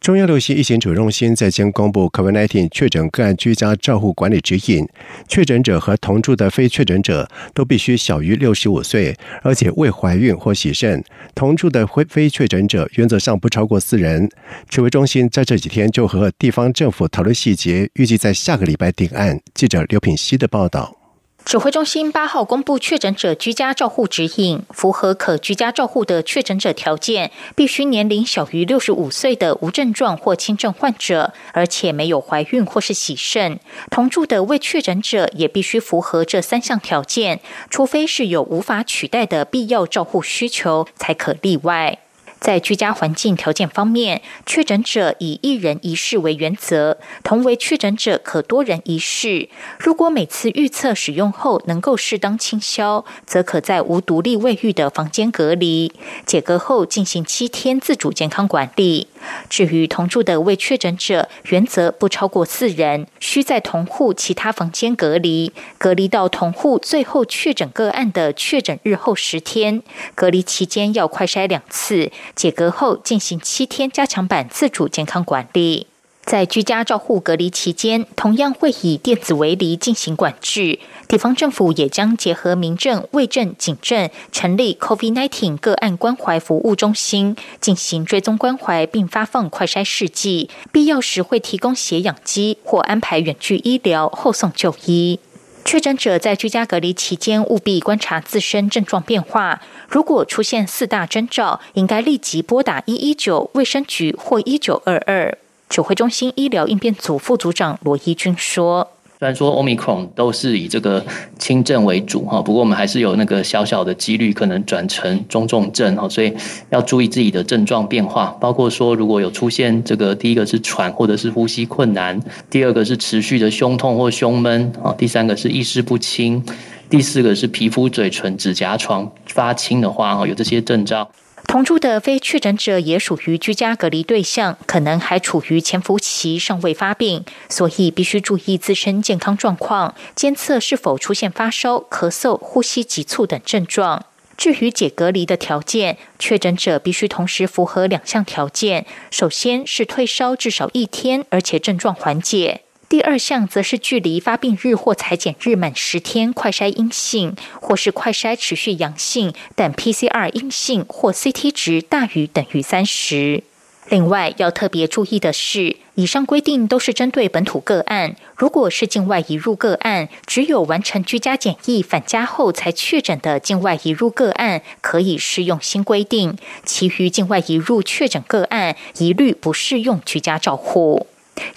中央流行疫情指挥中心在将公布 COVID-19 确诊个案居家照护管理指引，确诊者和同住的非确诊者都必须小于六十五岁，而且未怀孕或洗肾。同住的非非确诊者原则上不超过四人。指挥中心在这几天就和地方政府讨论细节，预计在下个礼拜定案。记者刘品希的报道。指挥中心八号公布确诊者居家照护指引，符合可居家照护的确诊者条件，必须年龄小于六十五岁的无症状或轻症患者，而且没有怀孕或是洗肾。同住的未确诊者也必须符合这三项条件，除非是有无法取代的必要照护需求，才可例外。在居家环境条件方面，确诊者以一人一室为原则，同为确诊者可多人一室。如果每次预测使用后能够适当清消，则可在无独立卫浴的房间隔离，解隔后进行七天自主健康管理。至于同住的未确诊者，原则不超过四人，需在同户其他房间隔离，隔离到同户最后确诊个案的确诊日后十天。隔离期间要快筛两次。解隔后进行七天加强版自主健康管理，在居家照护隔离期间，同样会以电子围篱进行管制。地方政府也将结合民政、卫政、警政，成立 COVID-19 个案关怀服务中心，进行追踪关怀，并发放快筛试剂。必要时会提供血氧机或安排远距医疗后送就医。确诊者在居家隔离期间，务必观察自身症状变化。如果出现四大征兆，应该立即拨打一一九卫生局或一九二二。指挥中心医疗应变组副组长罗一军说。虽然说 Omicron 都是以这个轻症为主哈，不过我们还是有那个小小的几率可能转成中重症哈，所以要注意自己的症状变化，包括说如果有出现这个第一个是喘或者是呼吸困难，第二个是持续的胸痛或胸闷啊，第三个是意识不清，第四个是皮肤、嘴唇、指甲床发青的话哈，有这些征兆。同住的非确诊者也属于居家隔离对象，可能还处于潜伏期，尚未发病，所以必须注意自身健康状况，监测是否出现发烧、咳嗽、呼吸急促等症状。至于解隔离的条件，确诊者必须同时符合两项条件：首先是退烧至少一天，而且症状缓解。第二项则是距离发病日或裁剪日满十天，快筛阴性，或是快筛持续阳性，但 PCR 阴性或 CT 值大于等于三十。另外要特别注意的是，以上规定都是针对本土个案。如果是境外移入个案，只有完成居家检疫返家后才确诊的境外移入个案，可以适用新规定；其余境外移入确诊个案，一律不适用居家照护。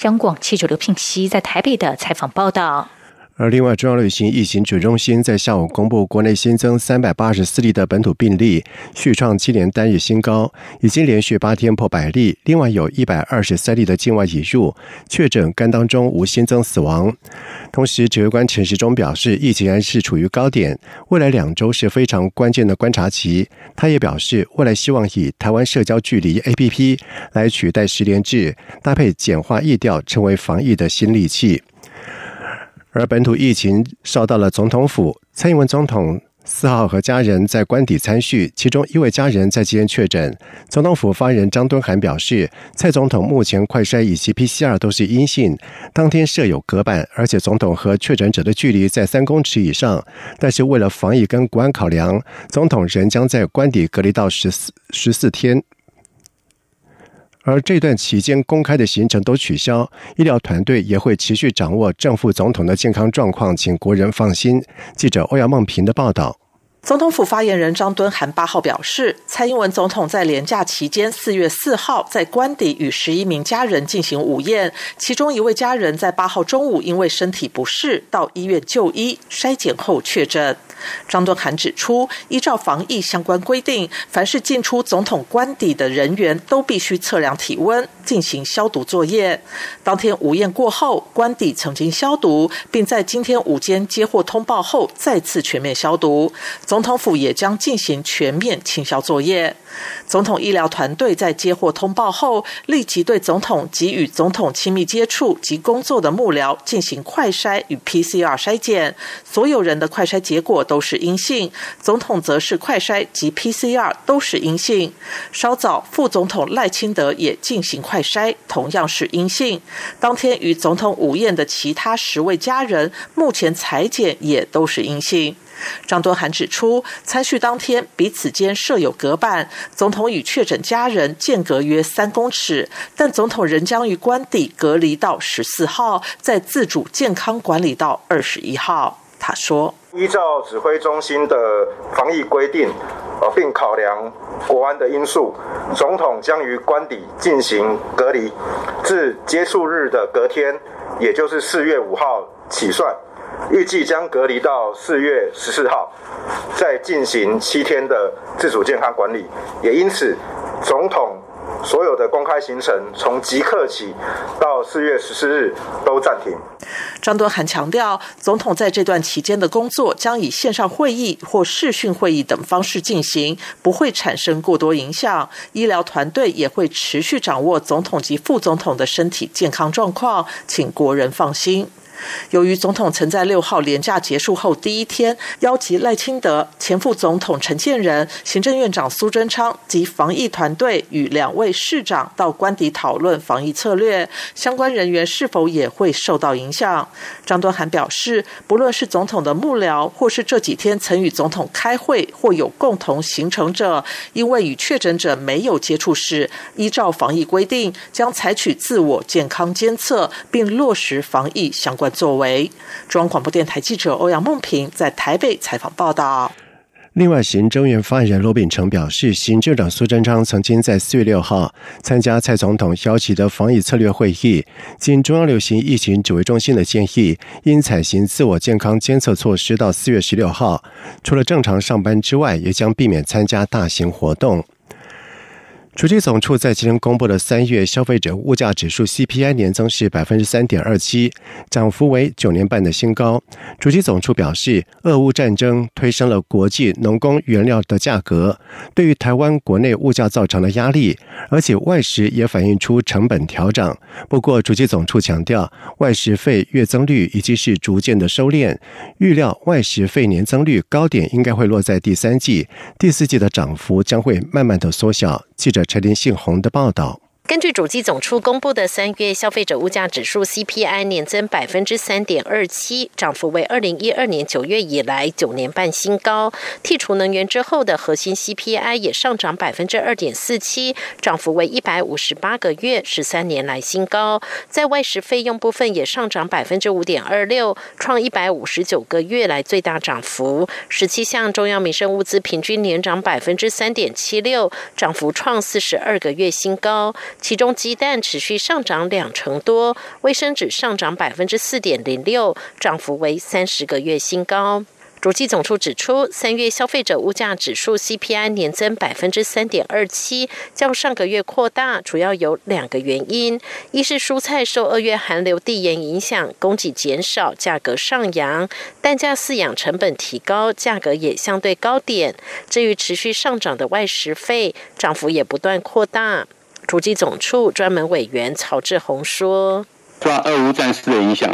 央广记者刘聘熙在台北的采访报道。而另外，中央流行疫情指中心在下午公布，国内新增三百八十四例的本土病例，续创七年单日新高，已经连续八天破百例。另外，有一百二十三例的境外引入确诊，肝当中无新增死亡。同时，指挥官陈时中表示，疫情仍是处于高点，未来两周是非常关键的观察期。他也表示，未来希望以台湾社交距离 APP 来取代十连制，搭配简化易调，成为防疫的新利器。而本土疫情烧到了总统府，蔡英文总统四号和家人在官邸参叙，其中一位家人在今天确诊。总统府发言人张敦涵表示，蔡总统目前快筛以及 PCR 都是阴性，当天设有隔板，而且总统和确诊者的距离在三公尺以上。但是为了防疫跟国安考量，总统仍将在官邸隔离到十四十四天。而这段期间公开的行程都取消，医疗团队也会持续掌握正副总统的健康状况，请国人放心。记者欧阳梦平的报道。总统府发言人张敦涵八号表示，蔡英文总统在连假期间四月四号在官邸与十一名家人进行午宴，其中一位家人在八号中午因为身体不适到医院就医，筛检后确诊。张敦涵指出，依照防疫相关规定，凡是进出总统官邸的人员都必须测量体温，进行消毒作业。当天午宴过后，官邸曾经消毒，并在今天午间接获通报后再次全面消毒。总统府也将进行全面清消作业。总统医疗团队在接获通报后，立即对总统及与总统亲密接触及工作的幕僚进行快筛与 PCR 筛检，所有人的快筛结果都是阴性，总统则是快筛及 PCR 都是阴性。稍早，副总统赖清德也进行快筛，同样是阴性。当天与总统午宴的其他十位家人，目前裁检也都是阴性。张敦涵指出，参叙当天彼此间设有隔板，总统与确诊家人间隔约三公尺，但总统仍将于官邸隔离到十四号，在自主健康管理到二十一号。说：“依照指挥中心的防疫规定，呃，并考量国安的因素，总统将于官邸进行隔离，自接触日的隔天，也就是四月五号起算。”预计将隔离到四月十四号，再进行七天的自主健康管理。也因此，总统所有的公开行程从即刻起到四月十四日都暂停。张敦涵强调，总统在这段期间的工作将以线上会议或视讯会议等方式进行，不会产生过多影响。医疗团队也会持续掌握总统及副总统的身体健康状况，请国人放心。由于总统曾在六号连假结束后第一天邀集赖清德、前副总统陈建仁、行政院长苏贞昌及防疫团队与两位市长到官邸讨论防疫策略，相关人员是否也会受到影响？张敦涵表示，不论是总统的幕僚，或是这几天曾与总统开会或有共同行程者，因为与确诊者没有接触时，依照防疫规定，将采取自我健康监测，并落实防疫相关。作为中央广播电台记者欧阳梦平在台北采访报道。另外，行政院发言人罗秉成表示，行政长苏贞昌曾经在四月六号参加蔡总统邀请的防疫策略会议，经中央流行疫情指挥中心的建议，应采行自我健康监测措施，到四月十六号，除了正常上班之外，也将避免参加大型活动。主机总处在今天公布的三月消费者物价指数 CPI 年增是百分之三点二七，涨幅为九年半的新高。主机总处表示，俄乌战争推升了国际农工原料的价格，对于台湾国内物价造成了压力，而且外食也反映出成本调涨。不过，主机总处强调，外食费月增率已经是逐渐的收敛，预料外食费年增率高点应该会落在第三季，第四季的涨幅将会慢慢的缩小。记者陈林信宏的报道。根据主机总处公布的三月消费者物价指数 CPI 年增百分之三点二七，涨幅为二零一二年九月以来九年半新高。剔除能源之后的核心 CPI 也上涨百分之二点四七，涨幅为一百五十八个月十三年来新高。在外食费用部分也上涨百分之五点二六，创一百五十九个月来最大涨幅。十七项中央民生物资平均年涨百分之三点七六，涨幅创四十二个月新高。其中鸡蛋持续上涨两成多，卫生纸上涨百分之四点零六，涨幅为三十个月新高。主计总处指出，三月消费者物价指数 CPI 年增百分之三点二七，较上个月扩大，主要有两个原因：一是蔬菜受二月寒流递延影响，供给减少，价格上扬；蛋价饲养成本提高，价格也相对高点。至于持续上涨的外食费，涨幅也不断扩大。主机总处专门委员曹志宏说：“受俄乌战事的影响，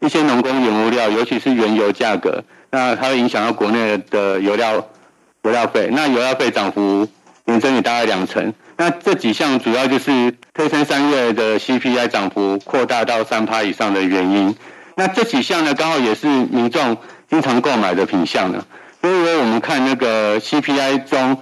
一些农工原物料，尤其是原油价格，那它会影响到国内的油料油料费。那油料费涨幅年增也大概两成。那这几项主要就是推升三月的 CPI 涨幅扩大到三趴以上的原因。那这几项呢，刚好也是民众经常购买的品项呢。因为我们看那个 CPI 中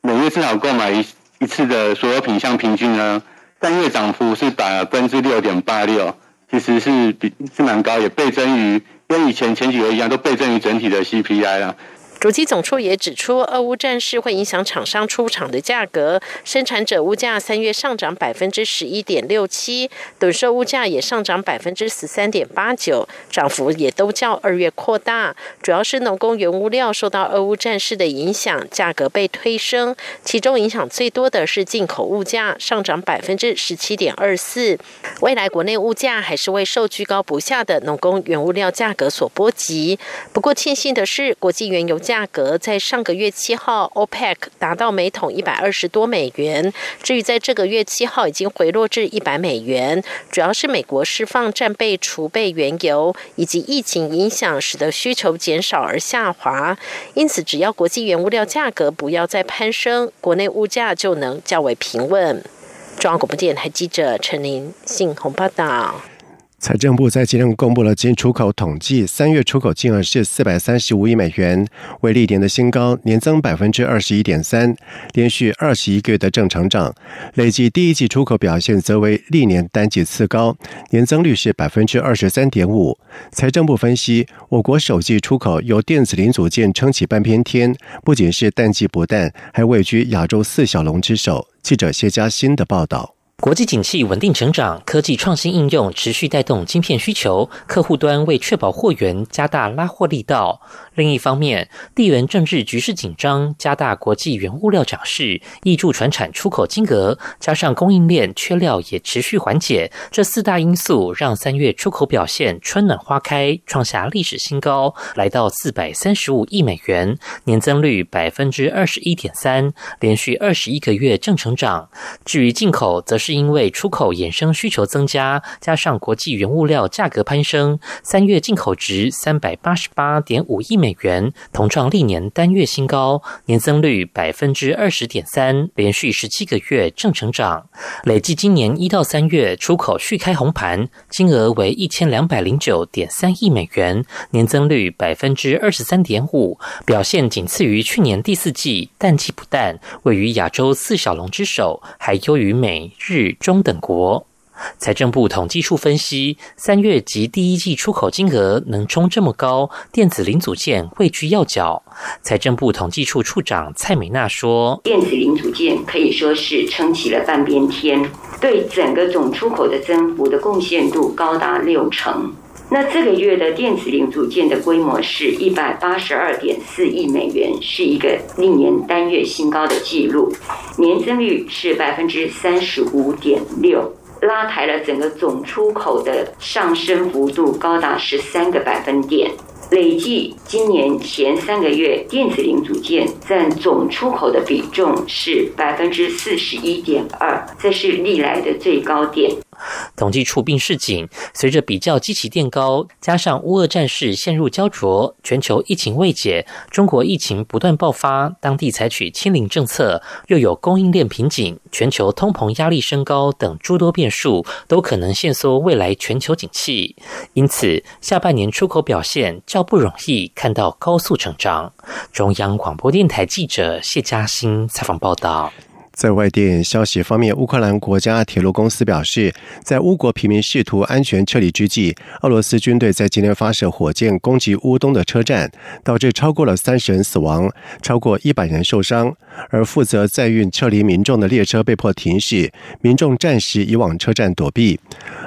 每月至少购买一。”一次的所有品项平均呢，单月涨幅是百分之六点八六，其实是比是蛮高，也倍增于跟以前前几个一样，都倍增于整体的 CPI 了。主机总处也指出，俄乌战事会影响厂商出厂的价格，生产者物价三月上涨百分之十一点六七，等售物价也上涨百分之十三点八九，涨幅也都较二月扩大。主要是农工原物料受到俄乌战事的影响，价格被推升，其中影响最多的是进口物价，上涨百分之十七点二四。未来国内物价还是会受居高不下的农工原物料价格所波及。不过庆幸的是，国际原油价。价格在上个月七号，OPEC 达到每桶一百二十多美元。至于在这个月七号，已经回落至一百美元。主要是美国释放战备储备原油，以及疫情影响使得需求减少而下滑。因此，只要国际原物料价格不要再攀升，国内物价就能较为平稳。中央广播电台记者陈琳信鸿报道。财政部在今天公布了进出口统计，三月出口金额是四百三十五亿美元，为历年的新高，年增百分之二十一点三，连续二十一个月的正成长。累计第一季出口表现则为历年单季次高，年增率是百分之二十三点五。财政部分析，我国首季出口由电子零组件撑起半边天，不仅是淡季不淡，还位居亚洲四小龙之首。记者谢佳欣的报道。国际景气稳定成长，科技创新应用持续带动晶片需求，客户端为确保货源，加大拉货力道。另一方面，地缘政治局势紧张，加大国际原物料涨势，挹注船产出口金额，加上供应链缺料也持续缓解，这四大因素让三月出口表现春暖花开，创下历史新高，来到四百三十五亿美元，年增率百分之二十一点三，连续二十一个月正成长。至于进口，则是因为出口衍生需求增加，加上国际原物料价格攀升，三月进口值三百八十八点五亿美美元，同创历年单月新高，年增率百分之二十点三，连续十七个月正成长。累计今年一到三月出口续开红盘，金额为一千两百零九点三亿美元，年增率百分之二十三点五，表现仅次于去年第四季，淡季不淡，位于亚洲四小龙之首，还优于美。日中等国财政部统计处分析，三月及第一季出口金额能冲这么高，电子零组件位居要角。财政部统计处处长蔡美娜说：“电子零组件可以说是撑起了半边天，对整个总出口的增幅的贡献度高达六成。那这个月的电子零组件的规模是一百八十二点四亿美元，是一个历年单月新高的纪录，年增率是百分之三十五点六，拉抬了整个总出口的上升幅度高达十三个百分点。累计今年前三个月，电子零组件占总出口的比重是百分之四十一点二，这是历来的最高点。统计处并示警，随着比较基期垫高，加上乌俄战事陷入焦灼，全球疫情未解，中国疫情不断爆发，当地采取清零政策，又有供应链瓶颈，全球通膨压力升高等诸多变数，都可能限缩未来全球景气。因此，下半年出口表现较不容易看到高速成长。中央广播电台记者谢嘉欣采访报道。在外电消息方面，乌克兰国家铁路公司表示，在乌国平民试图安全撤离之际，俄罗斯军队在今天发射火箭攻击乌东的车站，导致超过了三十人死亡，超过一百人受伤。而负责载运撤离民众的列车被迫停驶，民众暂时移往车站躲避。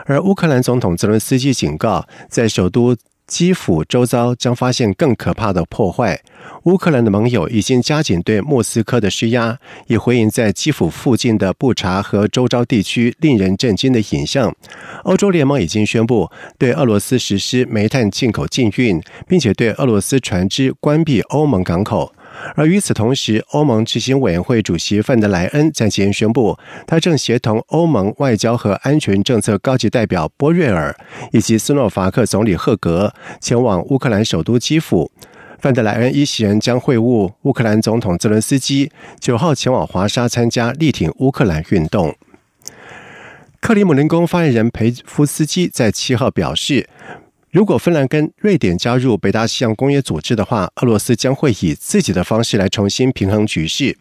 而乌克兰总统泽伦斯基警告，在首都。基辅周遭将发现更可怕的破坏。乌克兰的盟友已经加紧对莫斯科的施压，以回应在基辅附近的布查和周遭地区令人震惊的影像。欧洲联盟已经宣布对俄罗斯实施煤炭进口禁运，并且对俄罗斯船只关闭欧盟港口。而与此同时，欧盟执行委员会主席范德莱恩在今天宣布，他正协同欧盟外交和安全政策高级代表波瑞尔以及斯洛伐克总理赫格前往乌克兰首都基辅。范德莱恩一行人将会晤乌克兰总统泽伦斯基，九号前往华沙参加力挺乌克兰运动。克里姆林宫发言人佩夫斯基在七号表示。如果芬兰跟瑞典加入北大西洋公约组织的话，俄罗斯将会以自己的方式来重新平衡局势。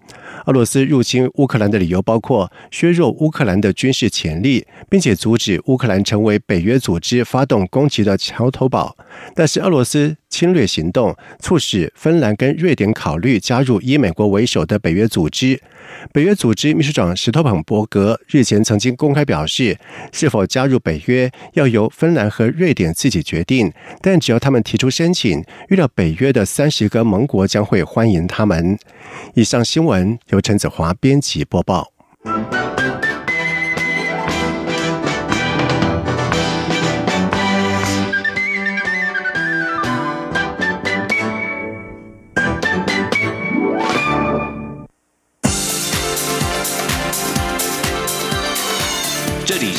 俄罗斯入侵乌克兰的理由包括削弱乌克兰的军事潜力，并且阻止乌克兰成为北约组织发动攻击的桥头堡。但是，俄罗斯。侵略行动，促使芬兰跟瑞典考虑加入以美国为首的北约组织。北约组织秘书长石头彭伯格日前曾经公开表示，是否加入北约要由芬兰和瑞典自己决定，但只要他们提出申请，预料北约的三十个盟国将会欢迎他们。以上新闻由陈子华编辑播报。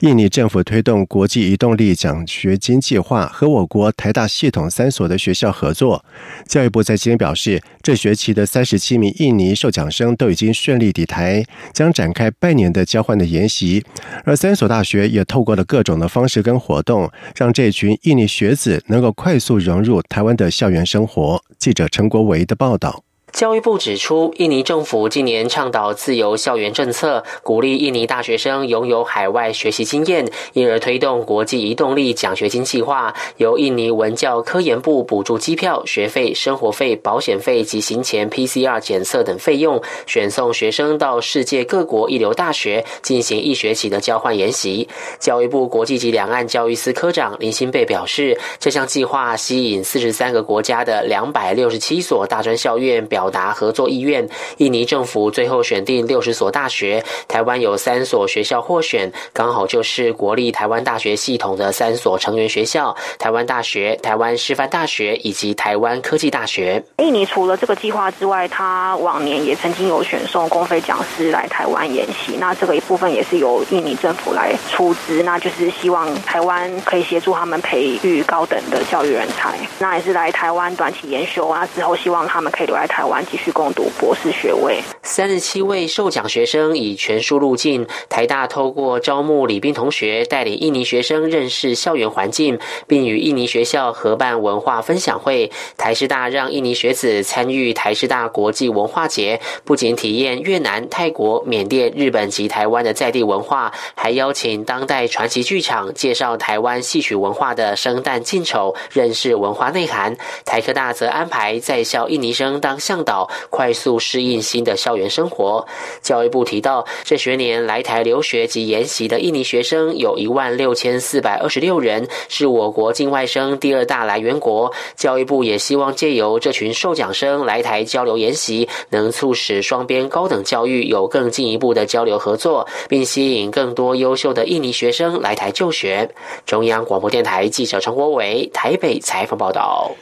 印尼政府推动国际移动力奖学金计划，和我国台大系统三所的学校合作。教育部在今天表示，这学期的三十七名印尼受奖生都已经顺利抵台，将展开半年的交换的研习。而三所大学也透过了各种的方式跟活动，让这群印尼学子能够快速融入台湾的校园生活。记者陈国维的报道。教育部指出，印尼政府今年倡导自由校园政策，鼓励印尼大学生拥有海外学习经验，因而推动国际移动力奖学金计划，由印尼文教科研部补助机票、学费、生活费、保险费及行前 PCR 检测等费用，选送学生到世界各国一流大学进行一学期的交换研习。教育部国际及两岸教育司科长林新贝表示，这项计划吸引四十三个国家的两百六十七所大专校院表。表达合作意愿，印尼政府最后选定六十所大学，台湾有三所学校获选，刚好就是国立台湾大学系统的三所成员学校：台湾大学、台湾师范大学以及台湾科技大学。印尼除了这个计划之外，他往年也曾经有选送公费讲师来台湾研习，那这个一部分也是由印尼政府来出资，那就是希望台湾可以协助他们培育高等的教育人才，那也是来台湾短期研修啊，之后希望他们可以留在台湾。完继续攻读博士学位。三十七位受奖学生以全数入境。台大透过招募李斌同学，带领印尼学生认识校园环境，并与印尼学校合办文化分享会。台师大让印尼学子参与台师大国际文化节，不仅体验越南、泰国、缅甸、日本及台湾的在地文化，还邀请当代传奇剧场介绍台湾戏曲文化的生旦净丑，认识文化内涵。台科大则安排在校印尼生当向。导快速适应新的校园生活。教育部提到，这学年来台留学及研习的印尼学生有一万六千四百二十六人，是我国境外生第二大来源国。教育部也希望借由这群受奖生来台交流研习，能促使双边高等教育有更进一步的交流合作，并吸引更多优秀的印尼学生来台就学。中央广播电台记者陈国伟台北采访报道。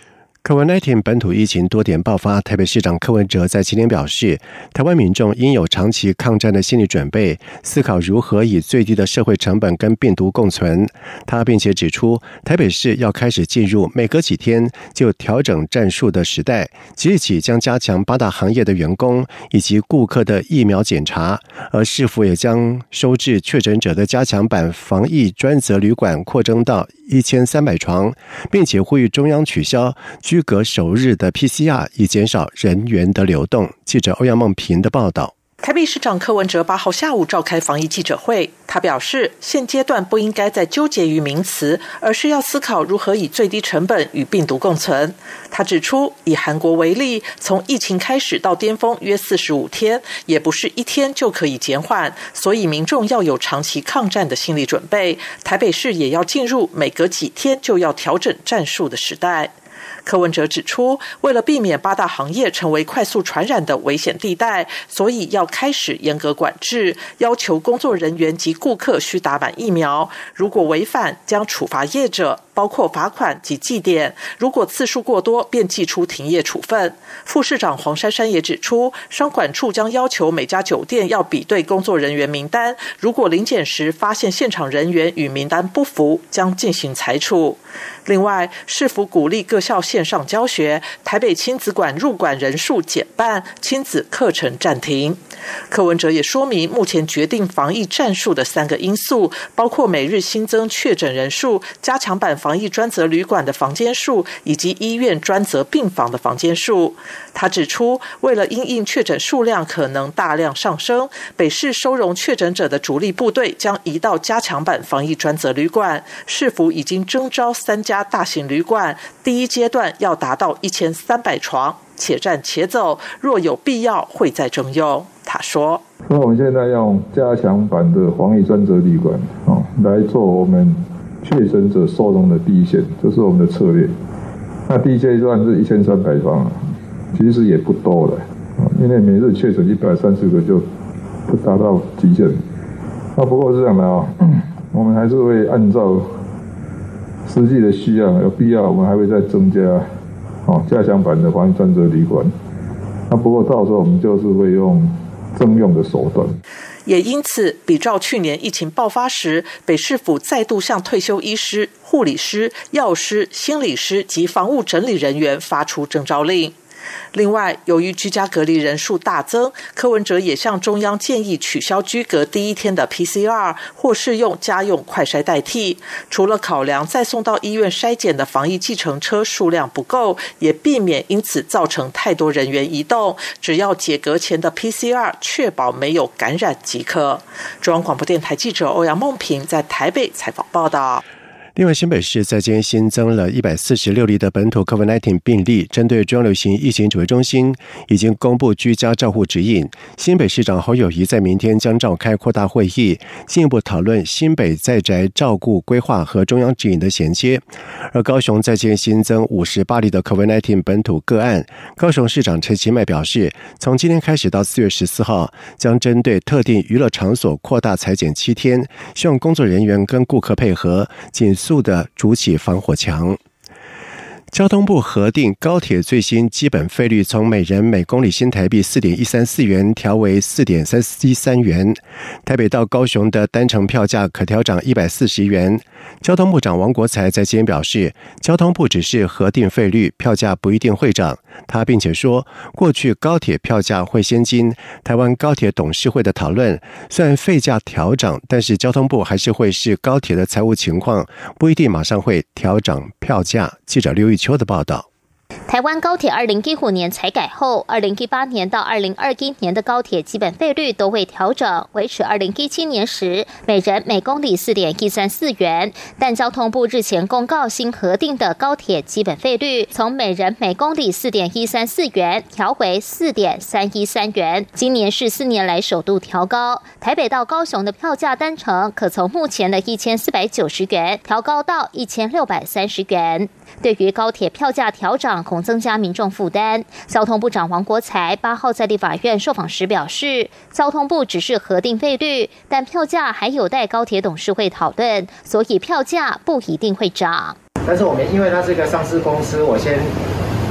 柯文 nineteen 本土疫情多点爆发，台北市长柯文哲在今天表示，台湾民众应有长期抗战的心理准备，思考如何以最低的社会成本跟病毒共存。他并且指出，台北市要开始进入每隔几天就调整战术的时代，即日起将加强八大行业的员工以及顾客的疫苗检查，而市府也将收治确诊者的加强版防疫专责旅馆扩增到一千三百床，并且呼吁中央取消隔首日的 PCR，以减少人员的流动。记者欧阳梦平的报道。台北市长柯文哲八号下午召开防疫记者会，他表示，现阶段不应该再纠结于名词，而是要思考如何以最低成本与病毒共存。他指出，以韩国为例，从疫情开始到巅峰约四十五天，也不是一天就可以减缓，所以民众要有长期抗战的心理准备。台北市也要进入每隔几天就要调整战术的时代。柯文哲指出，为了避免八大行业成为快速传染的危险地带，所以要开始严格管制，要求工作人员及顾客需打满疫苗。如果违反，将处罚业者，包括罚款及记点。如果次数过多，便寄出停业处分。副市长黄珊珊也指出，商管处将要求每家酒店要比对工作人员名单，如果临检时发现现场人员与名单不符，将进行裁处。另外，市府鼓励各校线上教学，台北亲子馆入馆人数减半，亲子课程暂停。柯文哲也说明，目前决定防疫战术的三个因素，包括每日新增确诊人数、加强版防疫专责旅馆的房间数，以及医院专责病房的房间数。他指出，为了因应确诊数量可能大量上升，北市收容确诊者的主力部队将移到加强版防疫专责旅馆。市府已经征召三家大型旅馆，第一阶段要达到一千三百床，且战且走，若有必要会再征用。他说：“那我们现在用加强版的防疫专责旅馆啊，来做我们确诊者收容的第一线，这是我们的策略。那第一阶段是一千三百床，其实也不多了啊，因为每日确诊一百三十个就不达到极限。那不过是这样的啊，我们还是会按照实际的需要，有必要我们还会再增加哦加强版的防疫专责旅馆。那不过到时候我们就是会用。”征用的手段，也因此，比照去年疫情爆发时，北市府再度向退休医师、护理师、药师、心理师及房屋整理人员发出征召令。另外，由于居家隔离人数大增，柯文哲也向中央建议取消居隔第一天的 PCR，或是用家用快筛代替。除了考量再送到医院筛检的防疫计程车数量不够，也避免因此造成太多人员移动。只要解隔前的 PCR 确保没有感染即可。中央广播电台记者欧阳梦平在台北采访报道。另外，新北市在今天新增了一百四十六例的本土 COVID-19 病例。针对中央流行疫情指挥中心已经公布居家照护指引，新北市长侯友谊在明天将召开扩大会议，进一步讨论新北在宅照顾规划和中央指引的衔接。而高雄在今天新增五十八例的 COVID-19 本土个案，高雄市长陈其迈表示，从今天开始到四月十四号，将针对特定娱乐场所扩大裁剪七天，希望工作人员跟顾客配合，紧。速的筑起防火墙。交通部核定高铁最新基本费率，从每人每公里新台币四点一三四元调为四点三一三元。台北到高雄的单程票价可调涨一百四十元。交通部长王国才在今天表示，交通部只是核定费率，票价不一定会涨。他并且说，过去高铁票价会先经台湾高铁董事会的讨论，虽然费价调涨，但是交通部还是会视高铁的财务情况，不一定马上会调涨票价。记者刘玉。秋的报道。台湾高铁二零一五年才改后，二零一八年到二零二一年的高铁基本费率都会调整，维持二零一七年时每人每公里四点一三四元。但交通部日前公告新核定的高铁基本费率，从每人每公里四点一三四元调回四点三一三元，今年是四年来首度调高。台北到高雄的票价单程可从目前的一千四百九十元调高到一千六百三十元。对于高铁票价调整，恐增加民众负担。交通部长王国才八号在立法院受访时表示，交通部只是核定费率，但票价还有待高铁董事会讨论，所以票价不一定会涨。但是我们因为它是一个上市公司，我先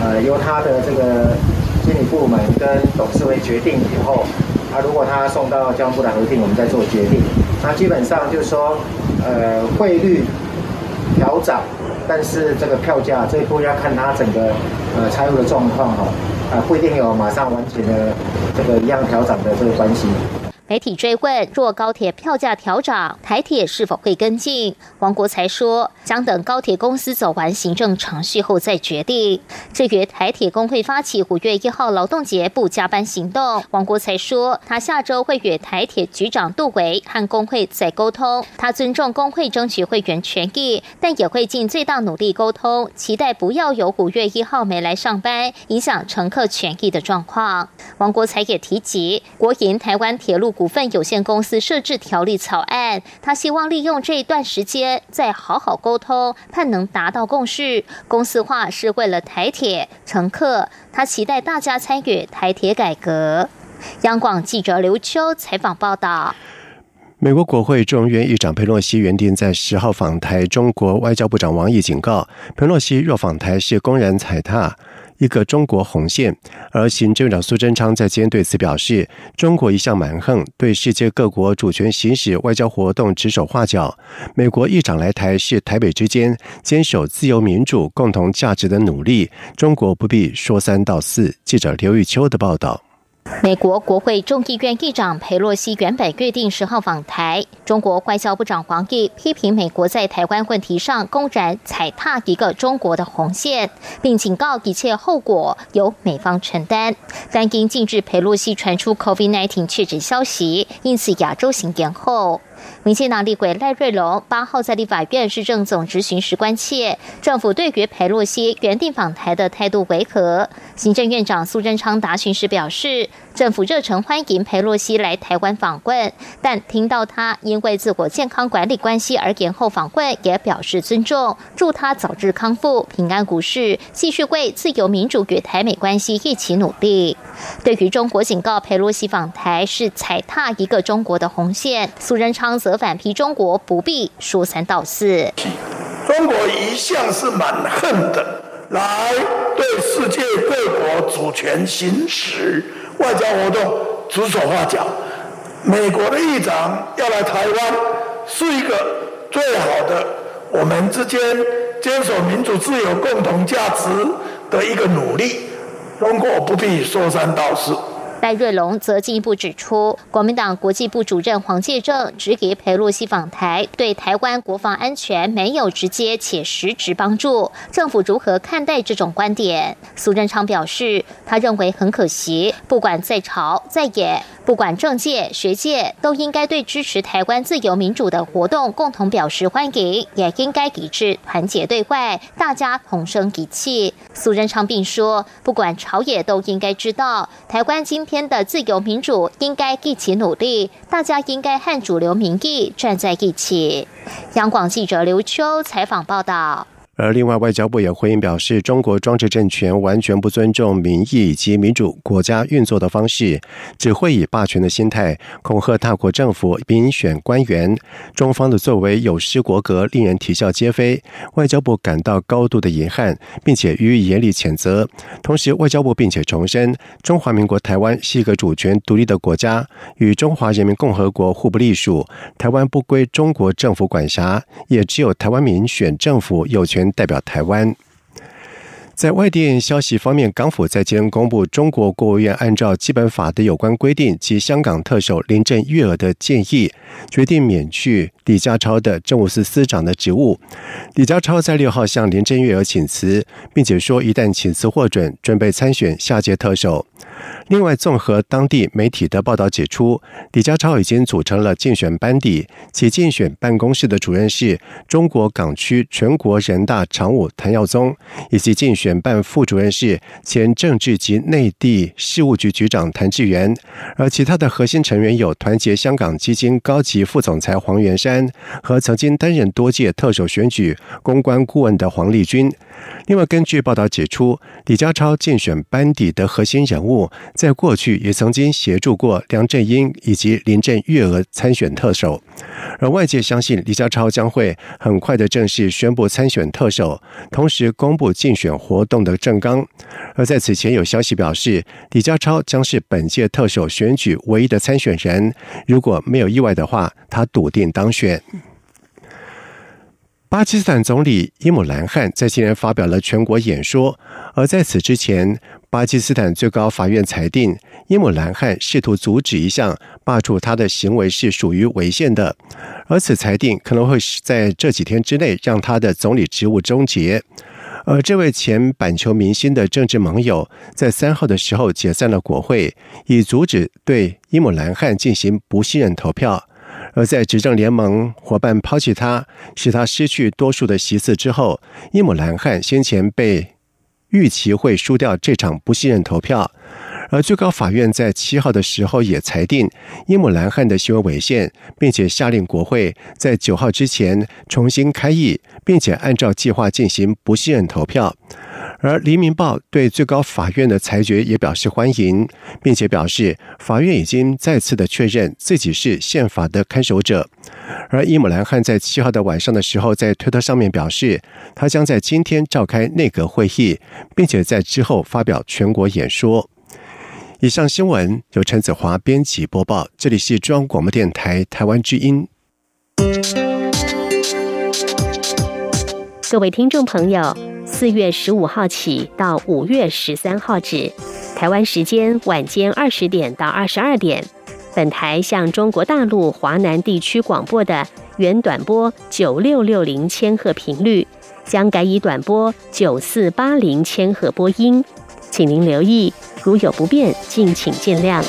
呃由他的这个经理部门跟董事会决定以后，啊如果他送到交通部来核定，我们再做决定。那基本上就是说，呃汇率调涨。但是这个票价这一步要看它整个呃财务的状况哈，啊不一定有马上完全的这个一样调涨的这个关系。媒体追问：若高铁票价调涨，台铁是否会跟进？王国才说：将等高铁公司走完行政程序后再决定。至于台铁工会发起五月一号劳动节不加班行动，王国才说：他下周会与台铁局长杜维和工会再沟通。他尊重工会争取会员权益，但也会尽最大努力沟通，期待不要有五月一号没来上班，影响乘客权益的状况。王国才也提及国营台湾铁路。股份有限公司设置条例草案，他希望利用这一段时间再好好沟通，盼能达到共识。公司化是为了台铁乘客，他期待大家参与台铁改革。央广记者刘秋采访报道。美国国会众议院议长佩洛西原定在十号访台，中国外交部长王毅警告，佩洛西若访台是公然踩踏。一个中国红线，而行政院长苏贞昌在今天对此表示，中国一向蛮横，对世界各国主权行使外交活动指手画脚。美国议长来台是台北之间坚守自由民主共同价值的努力，中国不必说三道四。记者刘玉秋的报道。美国国会众议院议长佩洛西原本约定十号访台，中国外交部长黄毅批评美国在台湾问题上公然踩踏一个中国的红线，并警告一切后果由美方承担。但因近日佩洛西传出 COVID-19 确诊消息，因此亚洲行延后。民进党立委赖瑞龙八号在立法院市政总执行时关切政府对于佩洛西原定访台的态度为何？行政院长苏贞昌答询时表示，政府热诚欢迎佩洛西来台湾访问，但听到他因为自我健康管理关系而延后访问，也表示尊重，祝他早日康复、平安无事，继续为自由民主与台美关系一起努力。对于中国警告佩洛西访台是踩踏一个中国的红线，苏贞昌则反批中国不必说三道四。中国一向是蛮横的，来对世界各国主权行使外交活动指手画脚。美国的议长要来台湾，是一个最好的我们之间坚守民主自由共同价值的一个努力。中国不必说三道四。戴瑞龙则进一步指出，国民党国际部主任黄介正指给佩洛西访台，对台湾国防安全没有直接且实质帮助。政府如何看待这种观点？苏贞昌表示，他认为很可惜，不管在朝在野，不管政界学界，都应该对支持台湾自由民主的活动共同表示欢迎，也应该一致团结对外，大家同声一气。苏贞昌并说，不管朝野都应该知道，台湾今。天的自由民主应该一起努力，大家应该和主流民意站在一起。央广记者刘秋采访报道。而另外，外交部也回应表示，中国装置政权完全不尊重民意以及民主国家运作的方式，只会以霸权的心态恐吓大国政府民选官员。中方的作为有失国格，令人啼笑皆非。外交部感到高度的遗憾，并且予以严厉谴责。同时，外交部并且重申，中华民国台湾是一个主权独立的国家，与中华人民共和国互不隶属。台湾不归中国政府管辖，也只有台湾民选政府有权。代表台湾。在外电消息方面，港府在今天公布，中国国务院按照基本法的有关规定及香港特首林郑月娥的建议，决定免去李家超的政务司司长的职务。李家超在六号向林郑月娥请辞，并且说，一旦请辞获准，准备参选下届特首。另外，综合当地媒体的报道指出，李家超已经组成了竞选班底，其竞选办公室的主任是中国港区全国人大常务谭耀宗，以及竞选办副主任是前政治及内地事务局局长谭志源，而其他的核心成员有团结香港基金高级副总裁黄元山和曾经担任多届特首选举公关顾问的黄立军。另外，根据报道指出，李家超竞选班底的核心人物，在过去也曾经协助过梁振英以及林郑月娥参选特首，而外界相信李家超将会很快的正式宣布参选特首，同时公布竞选活动的政纲。而在此前，有消息表示，李家超将是本届特首选举唯一的参选人，如果没有意外的话，他笃定当选。巴基斯坦总理伊姆兰汗在今年发表了全国演说，而在此之前，巴基斯坦最高法院裁定伊姆兰汗试图阻止一项罢黜他的行为是属于违宪的，而此裁定可能会在这几天之内让他的总理职务终结。而这位前板球明星的政治盟友在三号的时候解散了国会，以阻止对伊姆兰汗进行不信任投票。而在执政联盟伙伴抛弃他，使他失去多数的席次之后，伊姆兰汗先前被预期会输掉这场不信任投票。而最高法院在七号的时候也裁定伊姆兰汗的行为违宪，并且下令国会在九号之前重新开议，并且按照计划进行不信任投票。而《黎明报》对最高法院的裁决也表示欢迎，并且表示法院已经再次的确认自己是宪法的看守者。而伊姆兰汗在七号的晚上的时候，在推特上面表示，他将在今天召开内阁会议，并且在之后发表全国演说。以上新闻由陈子华编辑播报，这里是中央广播电台台湾之音。各位听众朋友。四月十五号起到五月十三号止，台湾时间晚间二十点到二十二点，本台向中国大陆华南地区广播的原短波九六六零千赫频率，将改以短波九四八零千赫播音，请您留意，如有不便，敬请见谅。